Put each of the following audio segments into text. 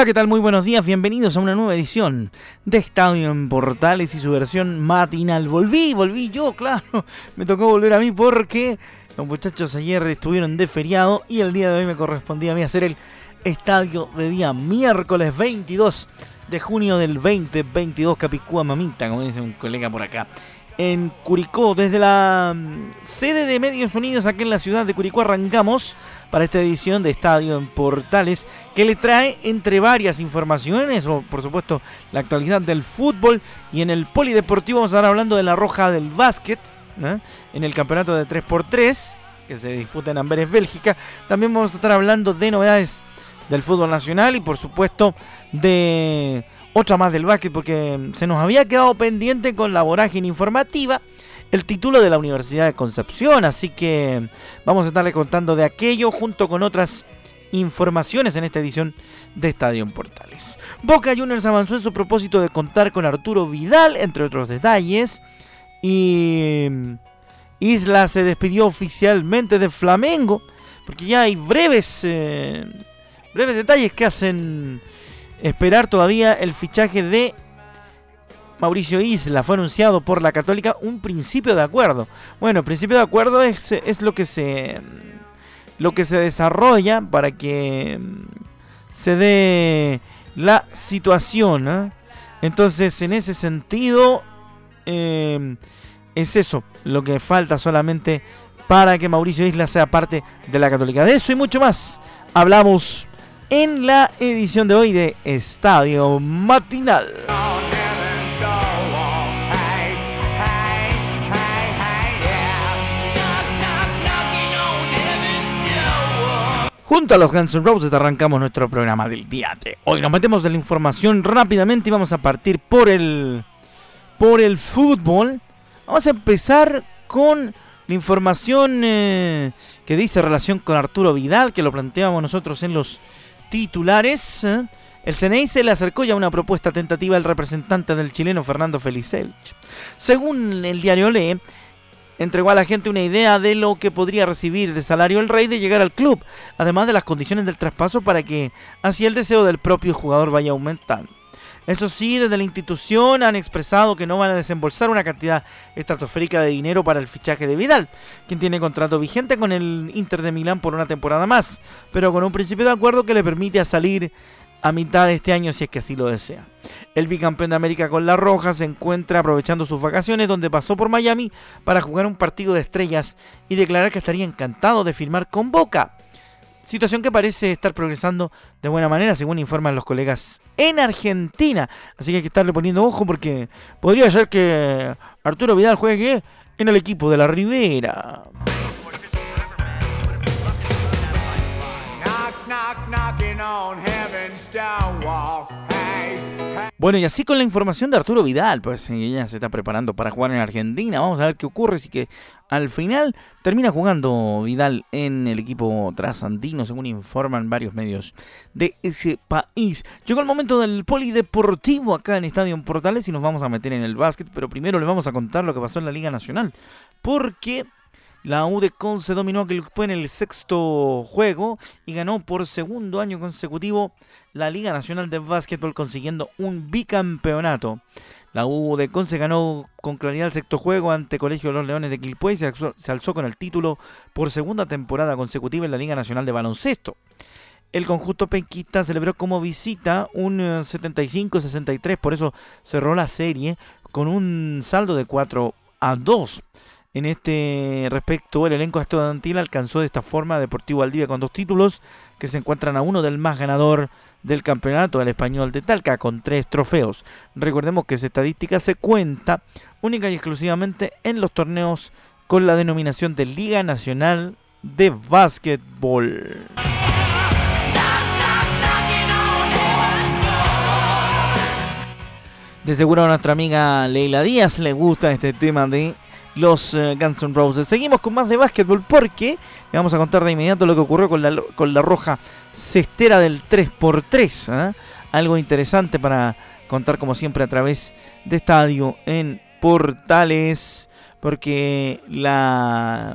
Hola, ¿qué tal? Muy buenos días, bienvenidos a una nueva edición de Estadio en Portales y su versión matinal. Volví, volví yo, claro, me tocó volver a mí porque los muchachos ayer estuvieron de feriado y el día de hoy me correspondía a mí hacer el estadio de día miércoles 22 de junio del 2022, Capicúa Mamita, como dice un colega por acá en Curicó. Desde la mm, sede de Medios Unidos aquí en la ciudad de Curicó arrancamos para esta edición de Estadio en Portales que le trae entre varias informaciones, o por supuesto la actualidad del fútbol y en el polideportivo vamos a estar hablando de la roja del básquet en el campeonato de 3x3 que se disputa en Amberes, Bélgica. También vamos a estar hablando de novedades del fútbol nacional y por supuesto de otra más del básquet porque se nos había quedado pendiente con la vorágine informativa el título de la Universidad de Concepción, así que vamos a estarle contando de aquello junto con otras informaciones en esta edición de Estadio en Portales. Boca Juniors avanzó en su propósito de contar con Arturo Vidal, entre otros detalles, y Isla se despidió oficialmente de Flamengo, porque ya hay breves, eh, breves detalles que hacen esperar todavía el fichaje de Mauricio Isla. Fue anunciado por la Católica un principio de acuerdo. Bueno, principio de acuerdo es, lo que se lo que se desarrolla para que mm, se dé la situación. ¿eh? Entonces, en ese sentido, em, es eso lo que falta solamente para que Mauricio Isla sea parte de la Católica. De eso y mucho más hablamos en la edición de hoy de Estadio Matinal. Junto a los Guns N' Roses arrancamos nuestro programa del día de hoy. Nos metemos en la información rápidamente y vamos a partir por el por el fútbol. Vamos a empezar con la información eh, que dice relación con Arturo Vidal, que lo planteábamos nosotros en los titulares. ¿eh? El CNI se le acercó ya una propuesta tentativa al representante del chileno Fernando Felicelch. Según el diario Lee, entregó a la gente una idea de lo que podría recibir de salario el rey de llegar al club, además de las condiciones del traspaso para que así el deseo del propio jugador vaya aumentando. Eso sí, desde la institución han expresado que no van a desembolsar una cantidad estratosférica de dinero para el fichaje de Vidal, quien tiene contrato vigente con el Inter de Milán por una temporada más, pero con un principio de acuerdo que le permite salir a mitad de este año si es que así lo desea. El bicampeón de América con la Roja se encuentra aprovechando sus vacaciones donde pasó por Miami para jugar un partido de estrellas y declarar que estaría encantado de firmar con Boca. Situación que parece estar progresando de buena manera, según informan los colegas en Argentina. Así que hay que estarle poniendo ojo porque podría ser que Arturo Vidal juegue en el equipo de la Ribera. Bueno, y así con la información de Arturo Vidal, pues ella se está preparando para jugar en Argentina. Vamos a ver qué ocurre, si que al final termina jugando Vidal en el equipo trasandino, según informan varios medios de ese país. Llegó el momento del polideportivo acá en Estadio Portales y nos vamos a meter en el básquet, pero primero le vamos a contar lo que pasó en la Liga Nacional, porque la U de Conce dominó aquel fue en el sexto juego y ganó por segundo año consecutivo la Liga Nacional de Básquetbol consiguiendo un bicampeonato. La U de Conce ganó con claridad el sexto juego ante Colegio de los Leones de Quilpué y se alzó, con el título por segunda temporada consecutiva en la Liga Nacional de Baloncesto. el conjunto penquista celebró como visita un 75-63, por eso cerró la serie con un saldo de 4 a 2. En este respecto, el elenco estudiantil alcanzó de esta forma Deportivo Valdivia con dos títulos que se encuentran a uno del más ganador del campeonato, el español de Talca, con tres trofeos. Recordemos que esa estadística se cuenta única y exclusivamente en los torneos con la denominación de Liga Nacional de Básquetbol. De seguro a nuestra amiga Leila Díaz le gusta este tema de los eh, Guns N' Roses. Seguimos con más de básquetbol porque le vamos a contar de inmediato lo que ocurrió con la, con la roja cestera del 3x3. ¿eh? Algo interesante para contar como siempre a través de estadio en Portales. Porque la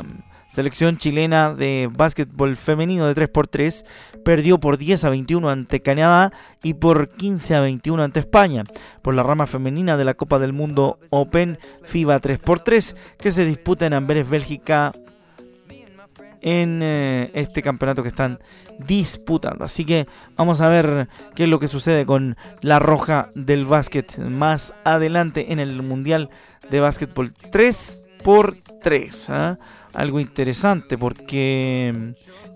selección chilena de básquetbol femenino de 3x3 perdió por 10 a 21 ante Canadá y por 15 a 21 ante España por la rama femenina de la Copa del Mundo Open FIBA 3x3 que se disputa en Amberes, Bélgica en eh, este campeonato que están disputando. Así que vamos a ver qué es lo que sucede con la roja del básquet más adelante en el Mundial de Básquetbol 3 por 3 ¿ah? Algo interesante porque mm,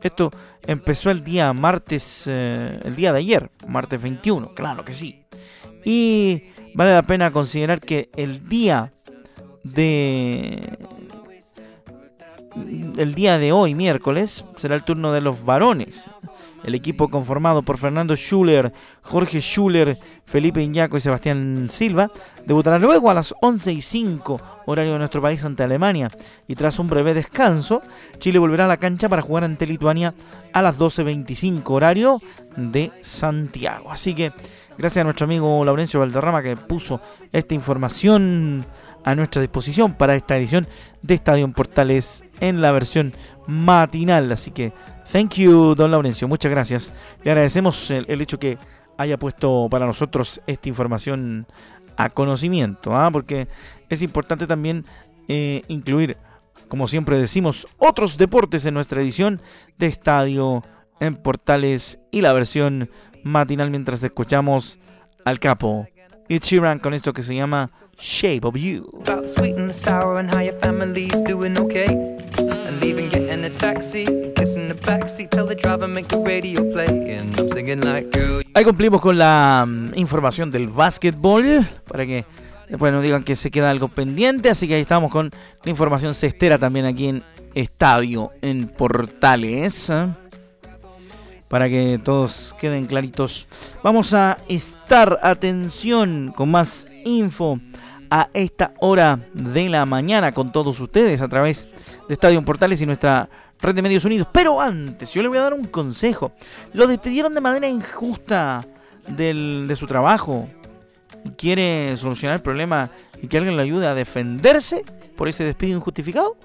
esto empezó el día martes, eh, el día de ayer, martes 21, claro que sí. Y vale la pena considerar que el día de el día de hoy, miércoles, será el turno de los varones. El equipo conformado por Fernando Schuller, Jorge Schuller, Felipe Iñaco y Sebastián Silva debutará luego a las 11 y 5 horario de nuestro país ante Alemania. Y tras un breve descanso, Chile volverá a la cancha para jugar ante Lituania a las 12.25 horario de Santiago. Así que gracias a nuestro amigo Laurencio Valderrama que puso esta información a nuestra disposición para esta edición de Estadio Portales en la versión matinal. Así que, thank you, don Laurencio, muchas gracias. Le agradecemos el, hecho que haya puesto para nosotros esta información a conocimiento, ¿ah? porque es importante también eh, incluir, como siempre decimos, otros deportes en nuestra edición de Estadio en Portales y la versión matinal mientras escuchamos al capo y Sheeran con esto que se llama Shape of You. Ahí cumplimos con la mm, información del básquetbol para que después no digan que se queda algo pendiente, así que ahí estamos con la información cestera también aquí en Estadio en Portales. ¿eh? para que todos queden claritos. Vamos a estar atención con más info a esta hora de la mañana con todos ustedes a través de Estadio Portales y nuestra red de medios unidos. Pero antes, yo le voy a dar un consejo. Lo despidieron de manera injusta de su trabajo quiere solucionar el problema y que alguien le ayude a defenderse por ese despido injustificado.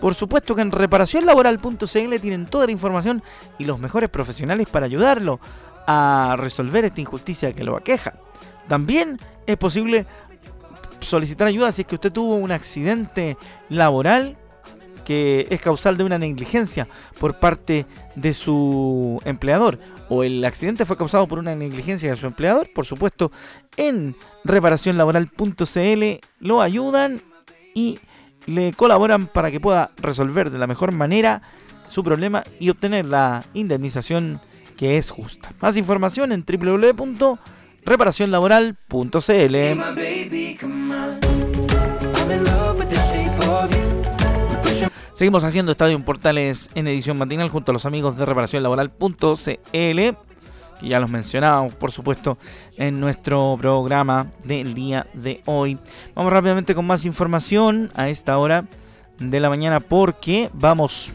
Por supuesto que en reparacionlaboral.cl tienen toda la información y los mejores profesionales para ayudarlo a resolver esta injusticia que lo aqueja. También es posible solicitar ayuda si es que usted tuvo un accidente laboral que es causal de una negligencia por parte de su empleador o el accidente fue causado por una negligencia de su empleador, por supuesto, en reparacionlaboral.cl lo ayudan y le colaboran para que pueda resolver de la mejor manera su problema y obtener la indemnización que es justa. Más información en www.reparacionlaboral.cl. Seguimos haciendo Estadio en Portales en edición matinal junto a los amigos de reparacionlaboral.cl que ya los mencionábamos, por supuesto, en nuestro programa del día de hoy. Vamos rápidamente con más información a esta hora de la mañana porque vamos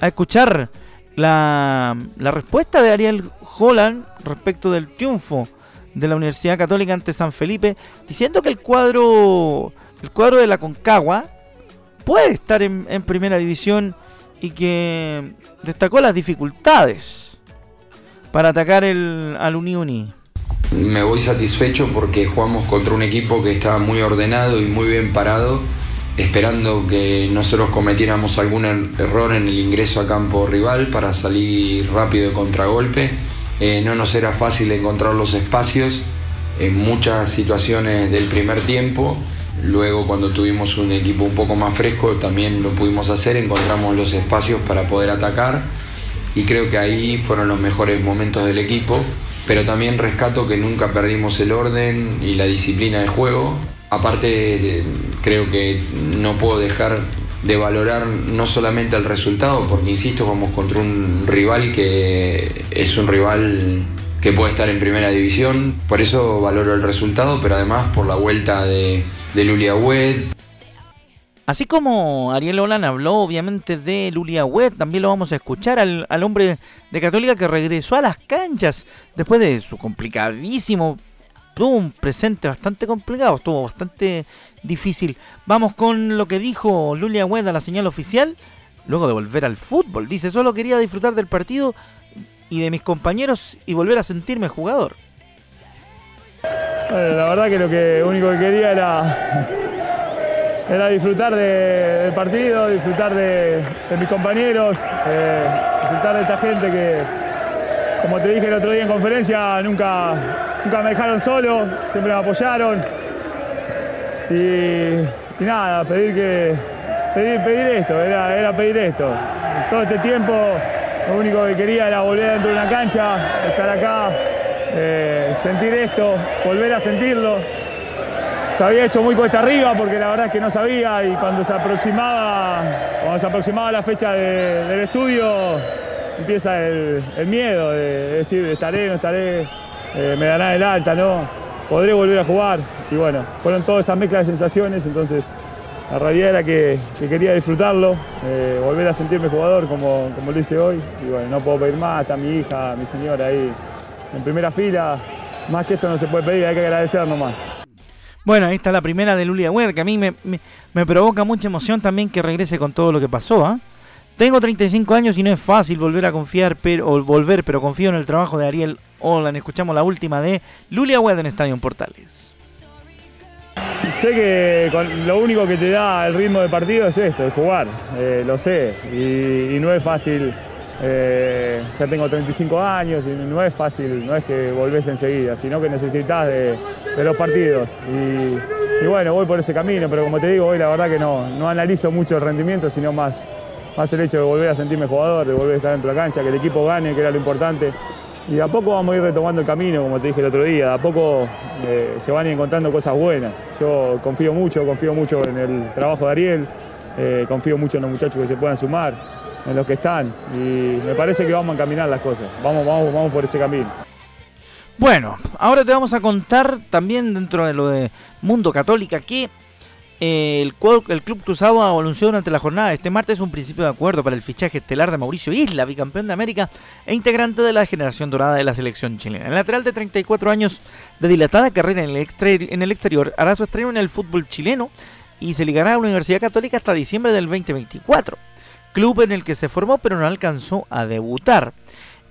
a escuchar la, la respuesta de Ariel Holland respecto del triunfo de la Universidad Católica ante San Felipe, diciendo que el cuadro, el cuadro de la Concagua puede estar en, primera división y que destacó las dificultades para atacar el, al Uniuni? Me voy satisfecho porque jugamos contra un equipo que estaba muy ordenado y muy bien parado, esperando que nosotros cometiéramos algún er-, error en el ingreso a campo rival para salir rápido de contragolpe eh, no nos era fácil encontrar los espacios en muchas situaciones del primer tiempo. Luego cuando tuvimos un equipo un poco más fresco también lo pudimos hacer, encontramos los espacios para poder atacar y creo que ahí fueron los mejores momentos del equipo, pero también rescato que nunca perdimos el orden y la disciplina de juego. Aparte creo que no puedo dejar de valorar no solamente el resultado, porque insisto, vamos contra un rival que es un rival que puede estar en primera división, por eso valoro el resultado, pero además por la vuelta de, de Lulia Wed. Así como Ariel Olan habló obviamente de Lulia Wed, también lo vamos a escuchar al, al hombre de Católica que regresó a las canchas después de su complicadísimo tuvo un presente bastante complicado, estuvo bastante difícil. Vamos con lo que dijo Lulia a la señal oficial, luego de volver al fútbol. Dice, solo quería disfrutar del partido y de mis compañeros y volver a sentirme jugador. Bueno, la verdad que lo que único que quería era, era disfrutar del partido, disfrutar de, mis compañeros, eh, disfrutar de esta gente que, como te dije el otro día en conferencia, nunca, nunca me dejaron solo, siempre me apoyaron. Y, nada, pedir que. Pedir, pedir esto, era, era pedir esto. Todo este tiempo lo único que quería era volver dentro de una cancha, estar acá, eh, sentir esto, volver a sentirlo. Se había hecho muy cuesta arriba porque la verdad es que no sabía y cuando se aproximaba, cuando se aproximaba la fecha del estudio empieza el, miedo de decir estaré, no estaré, eh, me dará el alta, ¿no? Podré volver a jugar. Y bueno, fueron todas esas mezclas de sensaciones, entonces la realidad era que, quería disfrutarlo, eh, volver a sentirme jugador como, como lo hice hoy. Y bueno, no puedo pedir más, está mi hija, mi señora ahí en primera fila. Más que esto no se puede pedir, hay que agradecer nomás. Bueno, ahí está la primera de Lulia Wed, que a mí me, me, provoca mucha emoción también que regrese con todo lo que pasó. ¿ah? Tengo 35 años y no es fácil volver a confiar, pero, o volver, pero confío en el trabajo de Ariel Hola, escuchamos la última de Lulia Wed en Estadio Portales. Sé que lo único que te da el ritmo de partido es esto, es jugar, eh, lo sé, y, no es fácil. Eh, ya tengo 35 años y no es fácil, no es que volvés enseguida, sino que necesitas de, los partidos. Y, bueno, voy por ese camino, pero como te digo, hoy la verdad que no, no analizo mucho el rendimiento, sino más, más el hecho de volver a sentirme jugador, de volver a estar dentro de la cancha, que el equipo gane, que era lo importante. Y a poco vamos a ir retomando el camino, como te dije el otro día, de a poco eh, se van encontrando cosas buenas. Yo confío mucho, confío mucho en el trabajo de Ariel, eh, confío mucho en los muchachos que se puedan sumar, en los que están, y me parece que vamos a encaminar las cosas, vamos, vamos, vamos por ese camino. Bueno, ahora te vamos a contar también dentro de lo de Mundo Católica que el, el, Club Cruzado anunció durante la jornada este martes un principio de acuerdo para el fichaje estelar de Mauricio Isla, bicampeón de América e integrante de la generación dorada de la selección chilena. El lateral de 34 años de dilatada carrera en el, en el exterior hará su estreno en el fútbol chileno y se ligará a la Universidad Católica hasta diciembre del 2024, club en el que se formó pero no alcanzó a debutar.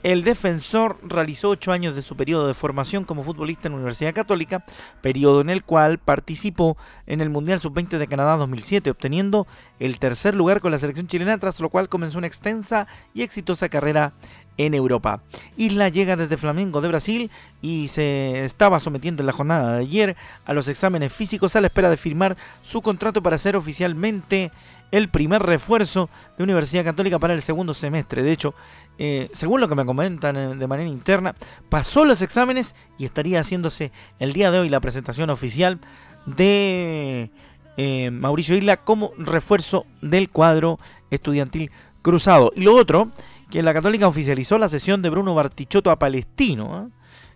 El defensor realizó ocho años de su periodo de formación como futbolista en la Universidad Católica, periodo en el cual participó en el Mundial Sub-20 de Canadá 2007, obteniendo el tercer lugar con la selección chilena, tras lo cual comenzó una extensa y exitosa carrera en Europa. Isla llega desde Flamengo de Brasil y se estaba sometiendo en la jornada de ayer a los exámenes físicos a la espera de firmar su contrato para ser oficialmente el primer refuerzo de Universidad Católica para el segundo semestre. De hecho, eh, según lo que me comentan eh, de manera interna, pasó los exámenes y estaría haciéndose el día de hoy la presentación oficial de eh, Mauricio Isla como refuerzo del cuadro estudiantil cruzado. Y lo otro, que la Católica oficializó la sesión de Bruno Bartichotto a Palestino.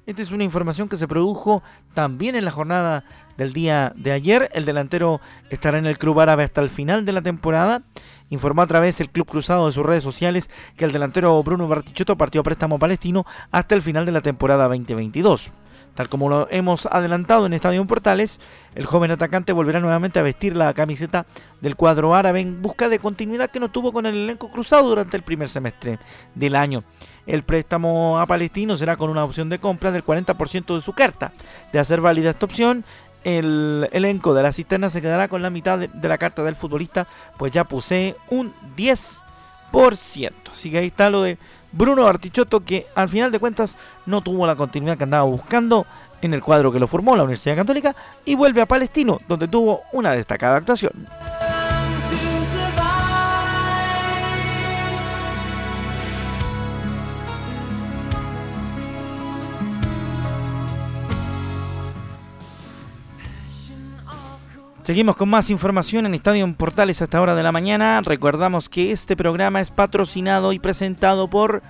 Esta es una información que se produjo también en la jornada del día de ayer. El delantero estará en el club árabe hasta el final de la temporada. Informó a través del Club Cruzado de sus redes sociales que el delantero Bruno Bartichotto partió a préstamo palestino hasta el final de la temporada 2022. Tal como lo hemos adelantado en Estadio Portales, el joven atacante volverá nuevamente a vestir la camiseta del cuadro árabe en busca de continuidad que no tuvo con el elenco cruzado durante el primer semestre del año. El préstamo a Palestino será con una opción de compra del 40% de su carta. De hacer válida esta opción, el elenco de la cisterna se quedará con la mitad de, la carta del futbolista, pues ya posee un 10% Así que ahí está lo de Bruno Artichoto, que al final de cuentas no tuvo la continuidad que andaba buscando en el cuadro que lo formó la Universidad Católica y vuelve a Palestino, donde tuvo una destacada actuación. Seguimos con más información en Estadio en Portales a esta hora de la mañana. Recordamos que este programa es patrocinado y presentado por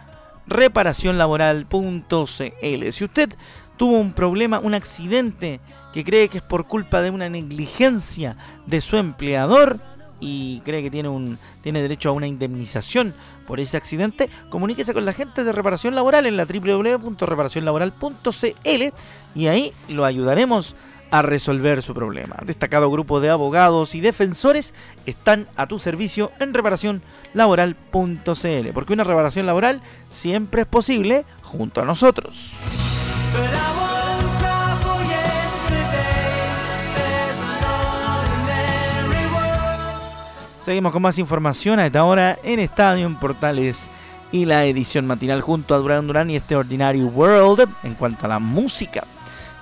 reparacionlaboral.cl. Si usted tuvo un problema, un accidente que cree que es por culpa de una negligencia de su empleador y cree que tiene un tiene derecho a una indemnización por ese accidente, comuníquese con la gente de reparación laboral en la www.reparacionlaboral.cl y ahí lo ayudaremos a resolver su problema. Destacado grupo de abogados y defensores están a tu servicio en reparacionlaboral.cl, porque una reparación laboral siempre es posible junto a nosotros. Seguimos con más información a esta hora en Estadio en Portales y la edición matinal junto a Durán Durán y este Ordinary World en cuanto a la música.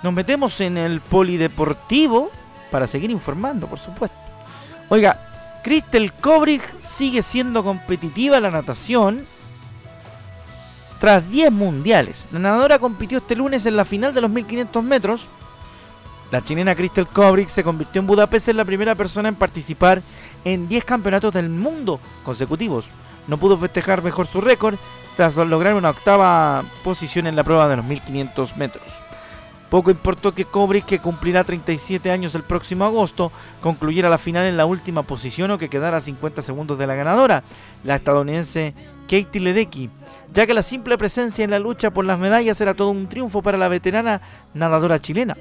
Nos metemos en el polideportivo para seguir informando, por supuesto. Oiga, Crystal Kobrig sigue siendo competitiva la natación tras 10 mundiales. La nadadora compitió este lunes en la final de los 1500 metros. La chilena Crystal Kobrig se convirtió en Budapest en la primera persona en participar en 10 campeonatos del mundo consecutivos. No pudo festejar mejor su récord tras lograr una octava posición en la prueba de los 1500 metros. Poco importó que Kobrik, que cumplirá 37 años el próximo agosto, concluyera la final en la última posición o que quedara a 50 segundos de la ganadora, la estadounidense Katie Ledecky, ya que la simple presencia en la lucha por las medallas era todo un triunfo para la veterana nadadora chilena.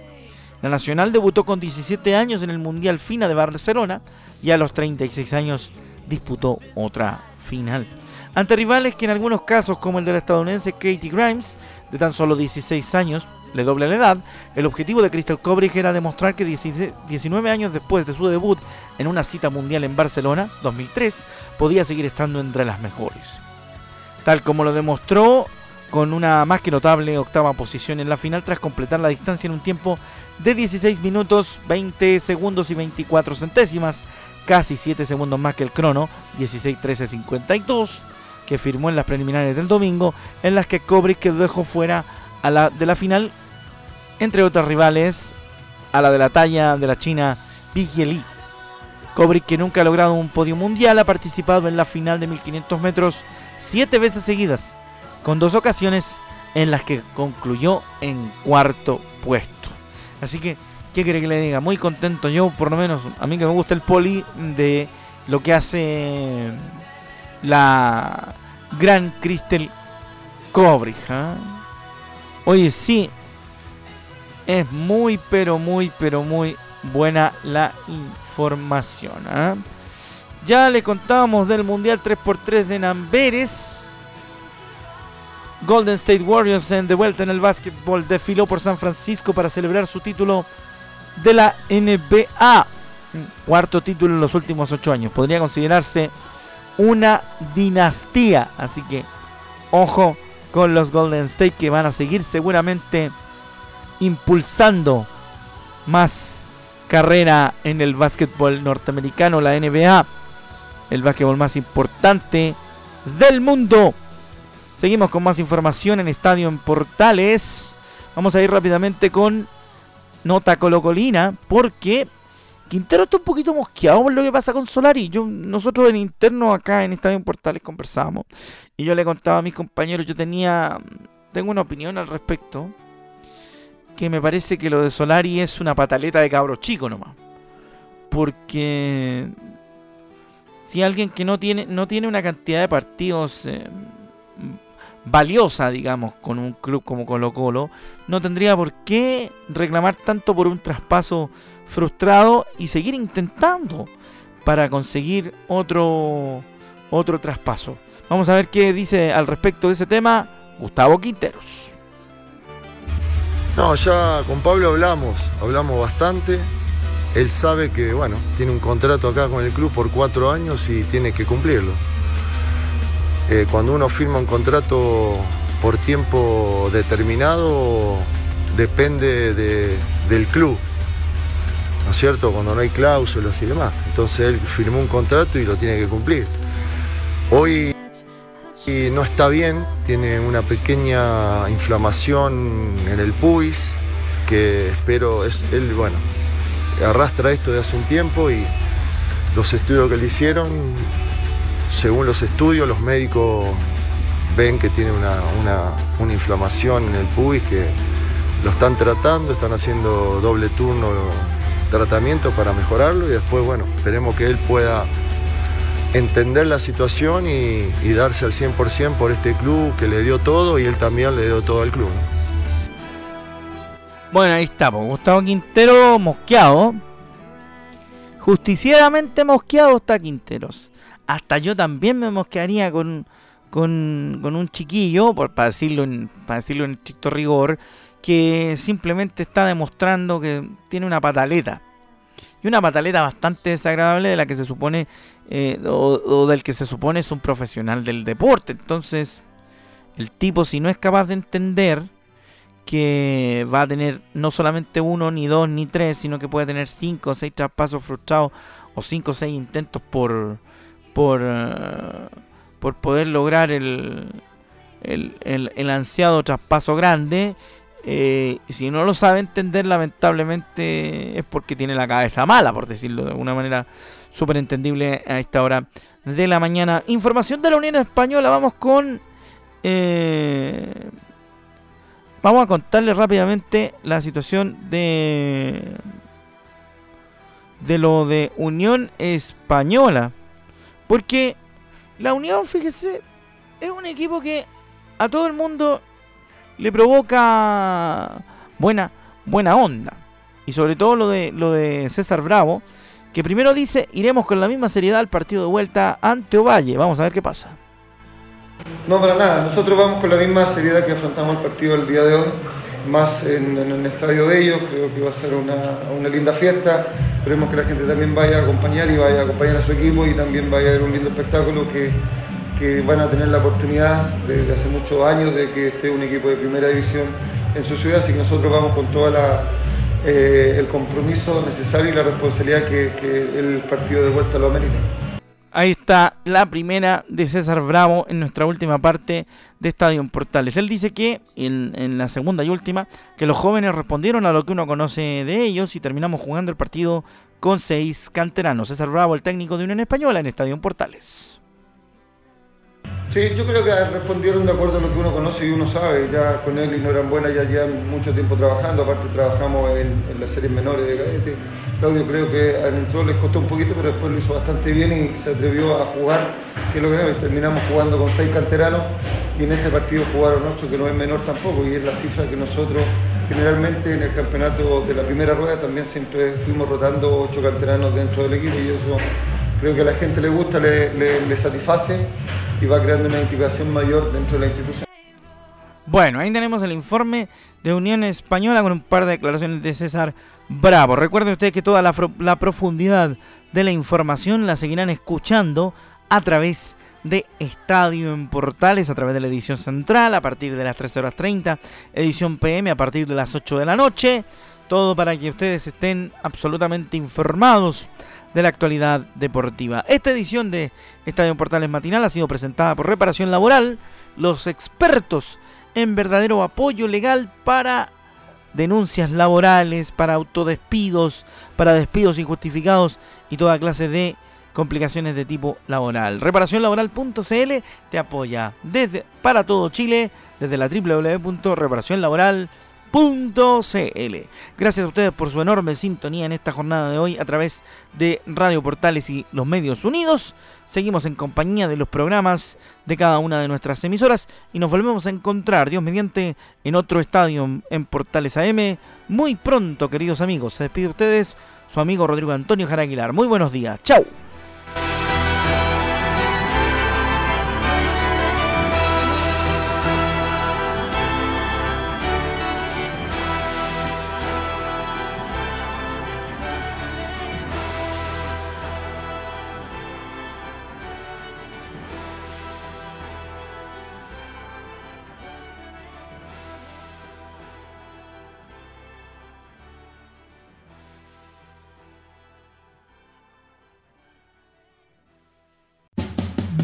La nacional debutó con 17 años en el Mundial FINA de Barcelona y a los 36 años disputó otra final. Ante rivales que en algunos casos, como el de la estadounidense Katie Grimes, de tan solo 16 años, le doble la edad, el objetivo de Crystal Kobrig era demostrar que 19 años después de su debut en una cita mundial en Barcelona, 2003, podía seguir estando entre las mejores. Tal como lo demostró con una más que notable octava posición en la final tras completar la distancia en un tiempo de 16 minutos 20 segundos y 24 centésimas, casi 7 segundos más que el crono, 16-13-52, que firmó en las preliminares del domingo, en las que Kobrig quedó fuera a la, de la final entre otras rivales, a la de la talla de la china Li. Kobrik, que nunca ha logrado un podio mundial, ha participado en la final de 1500 metros siete veces seguidas, con dos ocasiones en las que concluyó en cuarto puesto. Así que, ¿qué quiere que le diga? Muy contento yo, por lo menos, a mí que me gusta el poli de lo que hace la gran Crystal Kobrik. ¿ah? Oye, sí, es muy, pero muy, pero muy buena la información. ¿ah? Ya le contábamos del Mundial 3x3 de Namberes. Golden State Warriors en de vuelta en el básquetbol desfiló por San Francisco para celebrar su título de la NBA. Cuarto título en los últimos ocho años. Podría considerarse una dinastía. Así que ojo con los Golden State que van a seguir seguramente impulsando más carrera en el básquetbol norteamericano, la NBA, el básquetbol más importante del mundo. Seguimos con más información en Estadio en Portales. Vamos a ir rápidamente con nota colocolina porque Quintero está un poquito mosqueado por lo que pasa con Solari. Yo, nosotros en interno acá en Estadio en Portales conversamos y yo le contaba a mis compañeros, yo tenía, tengo una opinión al respecto que me parece que lo de Solari es una pataleta de cabros chicos nomás. Porque si alguien que no tiene, no tiene una cantidad de partidos eh, valiosa, digamos, con un club como Colo Colo, no tendría por qué reclamar tanto por un traspaso frustrado y seguir intentando para conseguir otro, otro traspaso. Vamos a ver qué dice al respecto de ese tema Gustavo Quinteros. No, ya con Pablo hablamos, hablamos bastante. Él sabe que, bueno, tiene un contrato acá con el club por cuatro años y tiene que cumplirlo. eh, cuando uno firma un contrato por tiempo determinado, depende del club, ¿no es cierto? Cuando no hay cláusulas y demás. Entonces él firmó un contrato y lo tiene que cumplir. Hoy no está bien, tiene una pequeña inflamación en el pubis, que espero, es, él, bueno, arrastra esto de hace un tiempo y los estudios que le hicieron, según los estudios, los médicos ven que tiene una, una inflamación en el pubis que lo están tratando, están haciendo doble turno tratamiento para mejorarlo y después, bueno, esperemos que él pueda entender la situación y, darse al 100% por este club que le dio todo y él también le dio todo al club. Bueno, ahí estamos. Gustavo Quintero mosqueado. Justicieramente mosqueado está Quinteros. Hasta yo también me mosquearía con, con, un chiquillo, por, para, decirlo para decirlo en estricto rigor, que simplemente está demostrando que tiene una pataleta. Y una pataleta bastante desagradable de la que se supone, eh, o, del que se supone es un profesional del deporte. Entonces, el tipo si no es capaz de entender que va a tener no solamente uno, ni dos, ni tres, sino que puede tener cinco o seis traspasos frustrados o cinco o seis intentos por, por, eh, por poder lograr el, el, el ansiado traspaso grande eh, si no lo sabe entender, lamentablemente es porque tiene la cabeza mala, por decirlo de alguna manera súper entendible a esta hora de la mañana. Información de la Unión Española, vamos con... Eh, vamos a contarle rápidamente la situación de... De lo de Unión Española. Porque la Unión, fíjese, es un equipo que a todo el mundo le provoca buena, buena onda. Y sobre todo lo de, lo de César Bravo, que primero dice, iremos con la misma seriedad al partido de vuelta ante Ovalle. Vamos a ver qué pasa. No, para nada. Nosotros vamos con la misma seriedad que afrontamos el partido el día de hoy, más en, en el estadio de ellos. Creo que va a ser una, una, linda fiesta. Esperemos que la gente también vaya a acompañar y vaya a acompañar a su equipo y también vaya a ver un lindo espectáculo que que van a tener la oportunidad desde hace muchos años de que esté un equipo de primera división en su ciudad, así que nosotros vamos con todo eh, el compromiso necesario y la responsabilidad que, el partido de vuelta lo amerita. Ahí está la primera de César Bravo en nuestra última parte de Estadio Portales. Él dice que en, en, la segunda y última, que los jóvenes respondieron a lo que uno conoce de ellos y terminamos jugando el partido con seis canteranos. César Bravo, el técnico de Unión Española en Estadio Portales. Sí, yo creo que respondieron de acuerdo a lo que uno conoce y uno sabe. Ya con él y no eran buenas, ya llevan mucho tiempo trabajando. Aparte, trabajamos en, las series menores de cadete. Claudio creo que al entró les costó un poquito, pero después lo hizo bastante bien y se atrevió a jugar. Que es lo que terminamos jugando con seis canteranos y en este partido jugaron ocho, que no es menor tampoco. Y es la cifra que nosotros generalmente en el campeonato de la primera rueda también siempre fuimos rotando ocho canteranos dentro del equipo y eso creo que a la gente le gusta, le, satisface y va creando una identificación mayor dentro de la institución. Bueno, ahí tenemos el informe de Unión Española con un par de declaraciones de César Bravo. Recuerden ustedes que toda la, la profundidad de la información la seguirán escuchando a través de Estadio en Portales, a través de la edición central a partir de las 13 horas 30, edición PM a partir de las 8 de la noche. Todo para que ustedes estén absolutamente informados de la actualidad deportiva. Esta edición de Estadio Portales Matinal ha sido presentada por Reparación Laboral, los expertos en verdadero apoyo legal para denuncias laborales, para autodespidos, para despidos injustificados y toda clase de complicaciones de tipo laboral. Reparacionlaboral.cl te apoya desde para todo Chile desde la www.reparacionlaboral.cl .cl. Gracias a ustedes por su enorme sintonía en esta jornada de hoy a través de Radio Portales y los medios unidos. Seguimos en compañía de los programas de cada una de nuestras emisoras y nos volvemos a encontrar, Dios mediante, en otro estadio en Portales AM. Muy pronto, queridos amigos. Se despide de ustedes su amigo Rodrigo Antonio Jaraguilar. Muy buenos días. Chau.